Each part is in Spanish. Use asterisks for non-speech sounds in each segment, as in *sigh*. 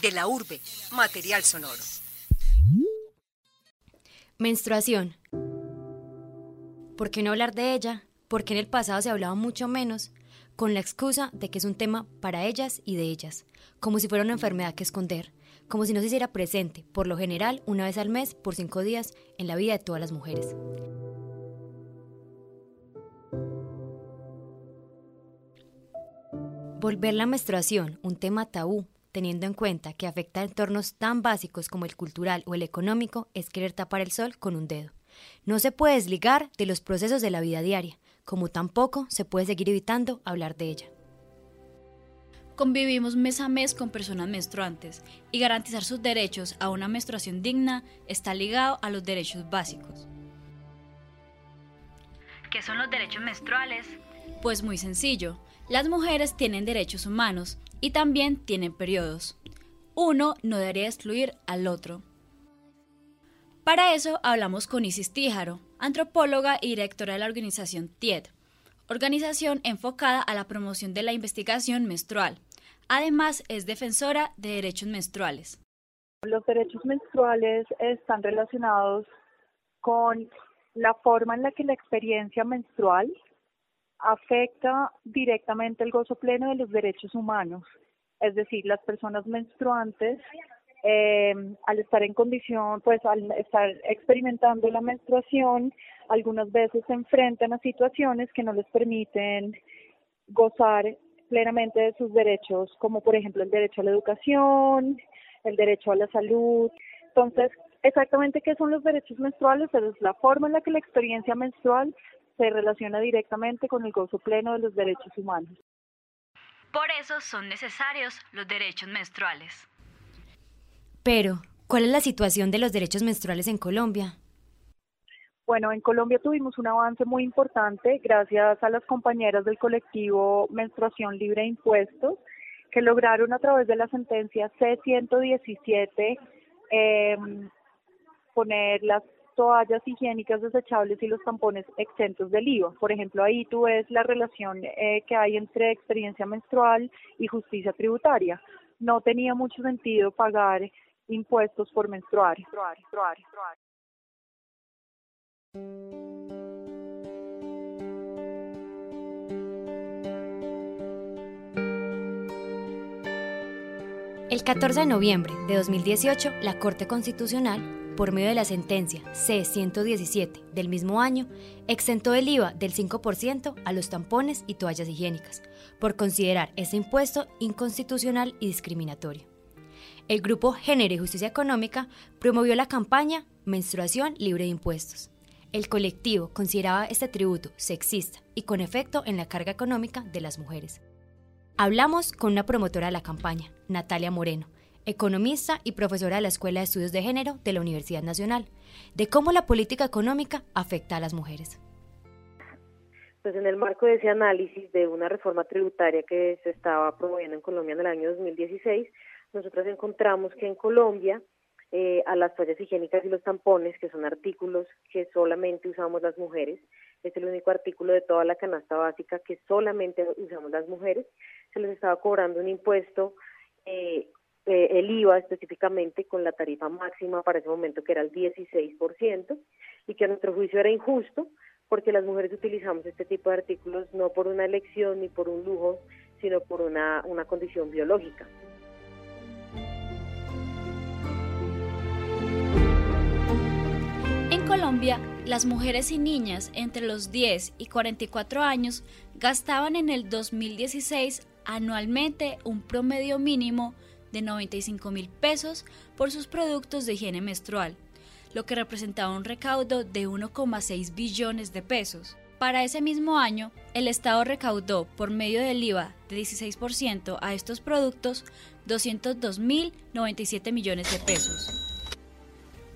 De la urbe, material sonoro. Menstruación. ¿Por qué no hablar de ella? Porque en el pasado se hablaba mucho menos, con la excusa de que es un tema para ellas y de ellas, como si fuera una enfermedad que esconder, como si no se hiciera presente, por lo general, una vez al mes, por cinco días, en la vida de todas las mujeres. Volver la menstruación un tema tabú, teniendo en cuenta que afecta a entornos tan básicos como el cultural o el económico, es querer tapar el sol con un dedo. No se puede desligar de los procesos de la vida diaria, como tampoco se puede seguir evitando hablar de ella. Convivimos mes a mes con personas menstruantes y garantizar sus derechos a una menstruación digna está ligado a los derechos básicos. ¿Qué son los derechos menstruales? Pues muy sencillo, las mujeres tienen derechos humanos y también tienen periodos. Uno no debería excluir al otro. Para eso hablamos con Isis Tíjaro, antropóloga y directora de la organización TIED, organización enfocada a la promoción de la investigación menstrual. Además, es defensora de derechos menstruales. Los derechos menstruales están relacionados con la forma en la que la experiencia menstrual afecta directamente el gozo pleno de los derechos humanos. Es decir, las personas menstruantes, eh, al estar en condición, pues al estar experimentando la menstruación, algunas veces se enfrentan a situaciones que no les permiten gozar plenamente de sus derechos, como por ejemplo el derecho a la educación, el derecho a la salud. Entonces, exactamente qué son los derechos menstruales, es la forma en la que la experiencia menstrual se relaciona directamente con el gozo pleno de los derechos humanos. Por eso son necesarios los derechos menstruales. Pero, ¿cuál es la situación de los derechos menstruales en Colombia? Bueno, en Colombia tuvimos un avance muy importante gracias a las compañeras del colectivo Menstruación Libre de Impuestos que lograron a través de la sentencia C-117 eh, poner las toallas higiénicas desechables y los tampones exentos del IVA. Por ejemplo, ahí tú ves la relación eh, que hay entre experiencia menstrual y justicia tributaria. No tenía mucho sentido pagar impuestos por menstruar. El 14 de noviembre de 2018, la Corte Constitucional por medio de la sentencia C-117 del mismo año, exentó el IVA del 5% a los tampones y toallas higiénicas, por considerar ese impuesto inconstitucional y discriminatorio. El grupo Género y Justicia Económica promovió la campaña Menstruación libre de impuestos. El colectivo consideraba este tributo sexista y con efecto en la carga económica de las mujeres. Hablamos con una promotora de la campaña, Natalia Moreno, economista y profesora de la Escuela de Estudios de Género de la Universidad Nacional, de cómo la política económica afecta a las mujeres. Pues en el marco de ese análisis de una reforma tributaria que se estaba promoviendo en Colombia en el año 2016, nosotros encontramos que en Colombia eh, a las toallas higiénicas y los tampones, que son artículos que solamente usamos las mujeres, es el único artículo de toda la canasta básica que solamente usamos las mujeres, se les estaba cobrando un impuesto eh, eh, el IVA específicamente con la tarifa máxima para ese momento que era el 16% y que a nuestro juicio era injusto porque las mujeres utilizamos este tipo de artículos no por una elección ni por un lujo, sino por una, una condición biológica. En Colombia, las mujeres y niñas entre los 10 y 44 años gastaban en el 2016 anualmente un promedio mínimo de 95 mil pesos por sus productos de higiene menstrual, lo que representaba un recaudo de 1,6 billones de pesos. Para ese mismo año, el Estado recaudó por medio del IVA de 16% a estos productos 202.097 millones de pesos.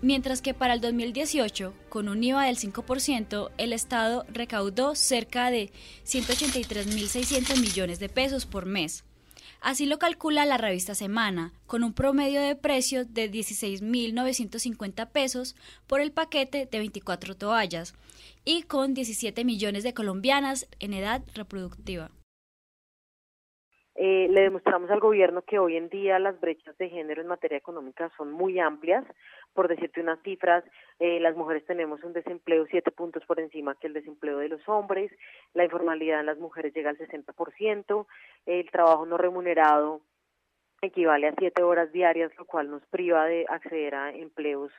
Mientras que para el 2018, con un IVA del 5%, el Estado recaudó cerca de 183.600 millones de pesos por mes, Así lo calcula la revista Semana, con un promedio de precio de 16.950 pesos por el paquete de 24 toallas y con 17 millones de colombianas en edad reproductiva. Eh, le demostramos al gobierno que hoy en día las brechas de género en materia económica son muy amplias. Por decirte unas cifras, eh, las mujeres tenemos un desempleo siete puntos por encima que el desempleo de los hombres, la informalidad en las mujeres llega al 60%, el trabajo no remunerado equivale a siete horas diarias, lo cual nos priva de acceder a empleos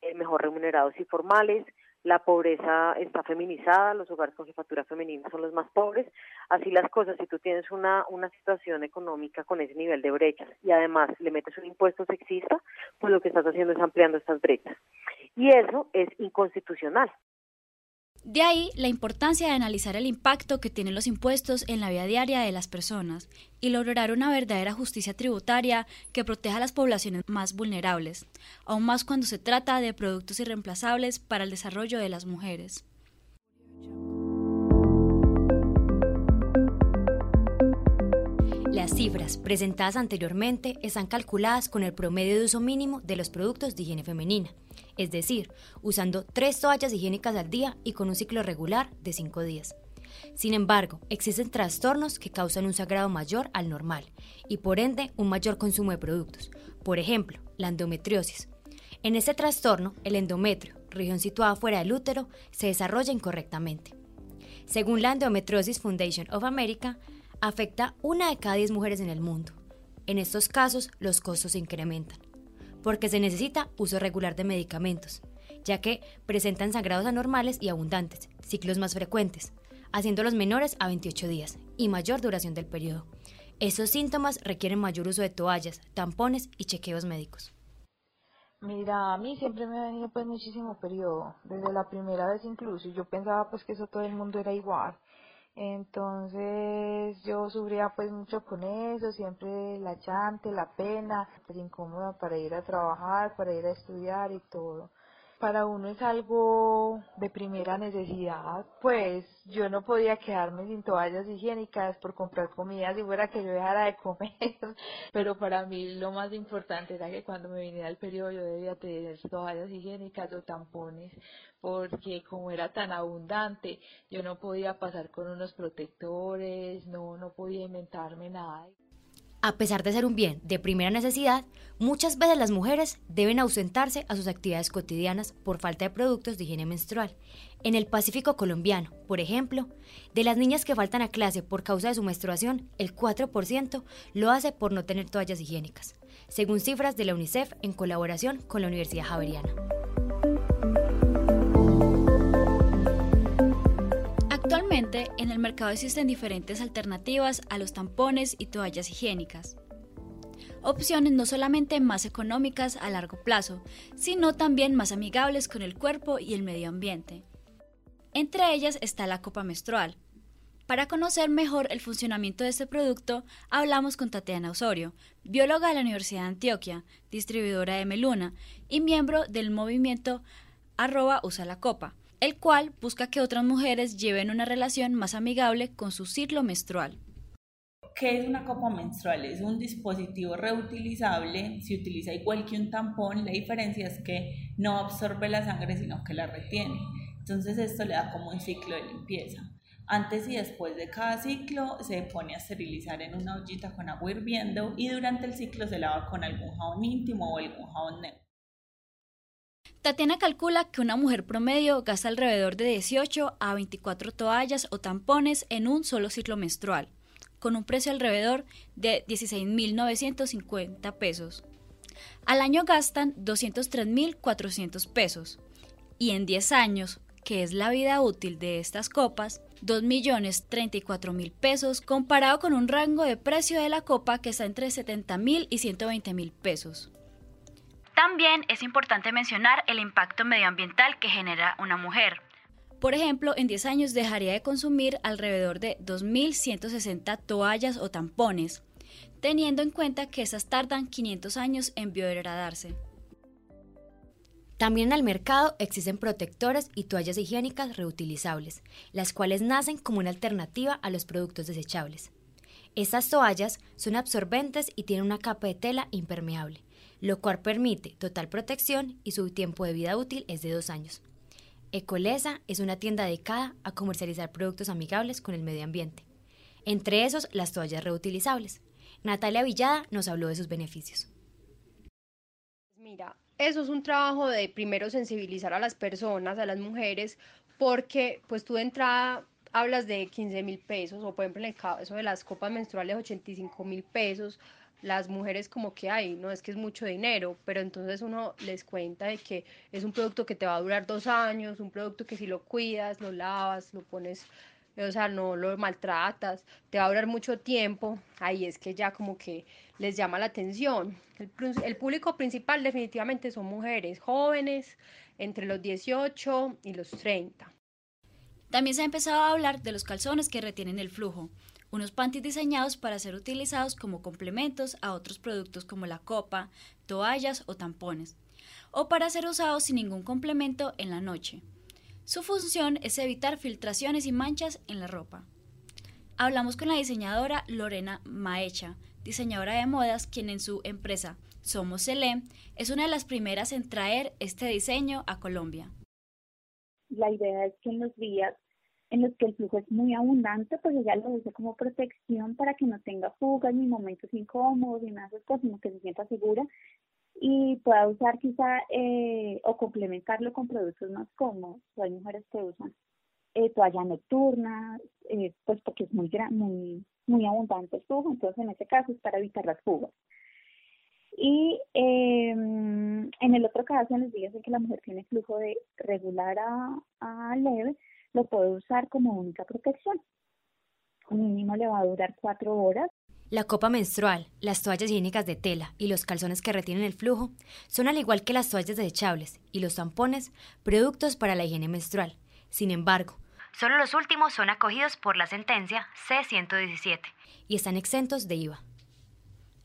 eh, mejor remunerados y formales la pobreza está feminizada, los hogares con jefatura femenina son los más pobres, así las cosas, si tú tienes una, una situación económica con ese nivel de brechas y además le metes un impuesto sexista, pues lo que estás haciendo es ampliando estas brechas. Y eso es inconstitucional. De ahí la importancia de analizar el impacto que tienen los impuestos en la vida diaria de las personas y lograr una verdadera justicia tributaria que proteja a las poblaciones más vulnerables, aún más cuando se trata de productos irreemplazables para el desarrollo de las mujeres. Cifras presentadas anteriormente están calculadas con el promedio de uso mínimo de los productos de higiene femenina, es decir, usando tres toallas higiénicas al día y con un ciclo regular de cinco días. Sin embargo, existen trastornos que causan un sagrado mayor al normal y por ende un mayor consumo de productos. Por ejemplo, la endometriosis. En este trastorno, el endometrio, región situada fuera del útero, se desarrolla incorrectamente. Según la Endometriosis Foundation of America, afecta una de cada diez mujeres en el mundo. En estos casos, los costos se incrementan porque se necesita uso regular de medicamentos, ya que presentan sangrados anormales y abundantes, ciclos más frecuentes, haciéndolos menores a 28 días y mayor duración del periodo. Esos síntomas requieren mayor uso de toallas, tampones y chequeos médicos. Mira, a mí siempre me ha venido pues muchísimo periodo, desde la primera vez incluso, yo pensaba pues que eso todo el mundo era igual, entonces yo sufría pues mucho con eso, siempre la chante, la pena, pues incómoda para ir a trabajar, para ir a estudiar y todo para uno es algo de primera necesidad, pues yo no podía quedarme sin toallas higiénicas por comprar comida si fuera que yo dejara de comer, *laughs* pero para mí lo más importante era que cuando me viniera el periodo yo debía tener toallas higiénicas o tampones, porque como era tan abundante, yo no podía pasar con unos protectores, no, no podía inventarme nada. A pesar de ser un bien de primera necesidad, muchas veces las mujeres deben ausentarse a sus actividades cotidianas por falta de productos de higiene menstrual. En el Pacífico colombiano, por ejemplo, de las niñas que faltan a clase por causa de su menstruación, el 4% lo hace por no tener toallas higiénicas, según cifras de la UNICEF en colaboración con la Universidad Javeriana. Actualmente en el mercado existen diferentes alternativas a los tampones y toallas higiénicas. Opciones no solamente más económicas a largo plazo, sino también más amigables con el cuerpo y el medio ambiente. Entre ellas está la copa menstrual. Para conocer mejor el funcionamiento de este producto, hablamos con Tatiana Osorio, bióloga de la Universidad de Antioquia, distribuidora de Meluna y miembro del movimiento arroba usa el cual busca que otras mujeres lleven una relación más amigable con su ciclo menstrual. ¿Qué es una copa menstrual? Es un dispositivo reutilizable, se utiliza igual que un tampón, la diferencia es que no absorbe la sangre, sino que la retiene. Entonces esto le da como un ciclo de limpieza. Antes y después de cada ciclo se pone a esterilizar en una ollita con agua hirviendo y durante el ciclo se lava con algún jabón íntimo o algún jabón neutro. Tatiana calcula que una mujer promedio gasta alrededor de 18 a 24 toallas o tampones en un solo ciclo menstrual, con un precio alrededor de 16.950 pesos. Al año gastan 203.400 pesos y en 10 años, que es la vida útil de estas copas, 2.034.000 pesos comparado con un rango de precio de la copa que está entre 70.000 y 120.000 pesos. También es importante mencionar el impacto medioambiental que genera una mujer. Por ejemplo, en 10 años dejaría de consumir alrededor de 2.160 toallas o tampones, teniendo en cuenta que esas tardan 500 años en biodegradarse. También en el mercado existen protectores y toallas higiénicas reutilizables, las cuales nacen como una alternativa a los productos desechables. Estas toallas son absorbentes y tienen una capa de tela impermeable, lo cual permite total protección y su tiempo de vida útil es de dos años. Ecolesa es una tienda dedicada a comercializar productos amigables con el medio ambiente. entre esos las toallas reutilizables. Natalia Villada nos habló de sus beneficios. Mira, eso es un trabajo de primero sensibilizar a las personas, a las mujeres, porque pues tú de entrada hablas de 15 mil pesos o por ejemplo en el de las copas menstruales 85 mil pesos, las mujeres como que hay, no es que es mucho dinero, pero entonces uno les cuenta de que es un producto que te va a durar dos años, un producto que si lo cuidas, lo lavas, lo pones, o sea, no lo maltratas, te va a durar mucho tiempo, ahí es que ya como que les llama la atención. El, el público principal definitivamente son mujeres jóvenes, entre los 18 y los 30. También se ha empezado a hablar de los calzones que retienen el flujo, unos panties diseñados para ser utilizados como complementos a otros productos como la copa, toallas o tampones, o para ser usados sin ningún complemento en la noche. Su función es evitar filtraciones y manchas en la ropa. Hablamos con la diseñadora Lorena Maecha, diseñadora de modas, quien en su empresa Somos Celem es una de las primeras en traer este diseño a Colombia. La idea es que en los días en los que el flujo es muy abundante, pues ella lo usa como protección para que no tenga fugas ni momentos incómodos ni nada de esas cosas, sino que se sienta segura y pueda usar quizá eh, o complementarlo con productos más cómodos. Hay mujeres que usan eh, toalla nocturna, eh, pues porque es muy, muy, muy abundante el flujo, entonces en ese caso es para evitar las fugas. Y em, en el otro caso, en los días en que la mujer tiene flujo de regular a, a leve, lo puede usar como única protección. Mínimo le va a durar cuatro horas. La copa menstrual, las toallas higiénicas de tela y los calzones que retienen el flujo son al igual que las toallas desechables y los tampones, productos para la higiene menstrual. Sin embargo, solo los últimos son acogidos por la sentencia C-117 y están exentos de IVA.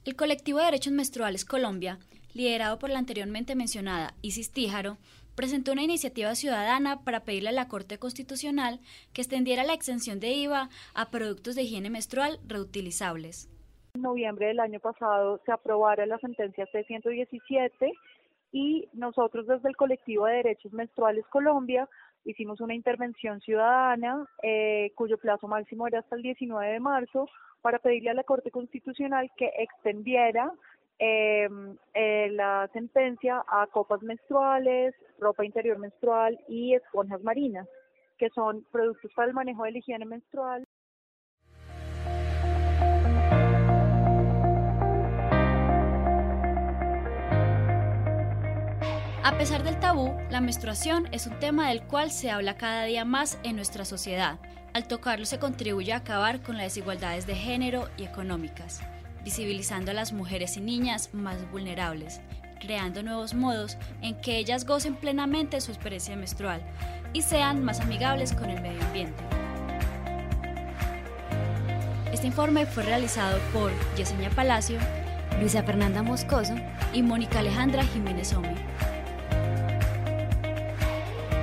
El colectivo de derechos menstruales Colombia, liderado por la anteriormente mencionada Isis Tíjaro, presentó una iniciativa ciudadana para pedirle a la Corte Constitucional que extendiera la exención de IVA a productos de higiene menstrual reutilizables. En noviembre del año pasado se aprobara la sentencia C-117 y nosotros desde el colectivo de derechos menstruales Colombia hicimos una intervención ciudadana eh, cuyo plazo máximo era hasta el 19 de marzo para pedirle a la Corte Constitucional que extendiera Em, eh, la sentencia a copas menstruales, ropa interior menstrual y esponjas marinas, que son productos para el manejo de la higiene menstrual. A pesar del tabú, la menstruación es un tema del cual se habla cada día más en nuestra sociedad. Al tocarlo se contribuye a acabar con las desigualdades de género y económicas visibilizando a las mujeres y niñas más vulnerables, creando nuevos modos en que ellas gocen plenamente su experiencia menstrual y sean más amigables con el medio ambiente. Este informe fue realizado por Yesenia Palacio, Luisa Fernanda Moscoso y Mónica Alejandra Jiménez Omi.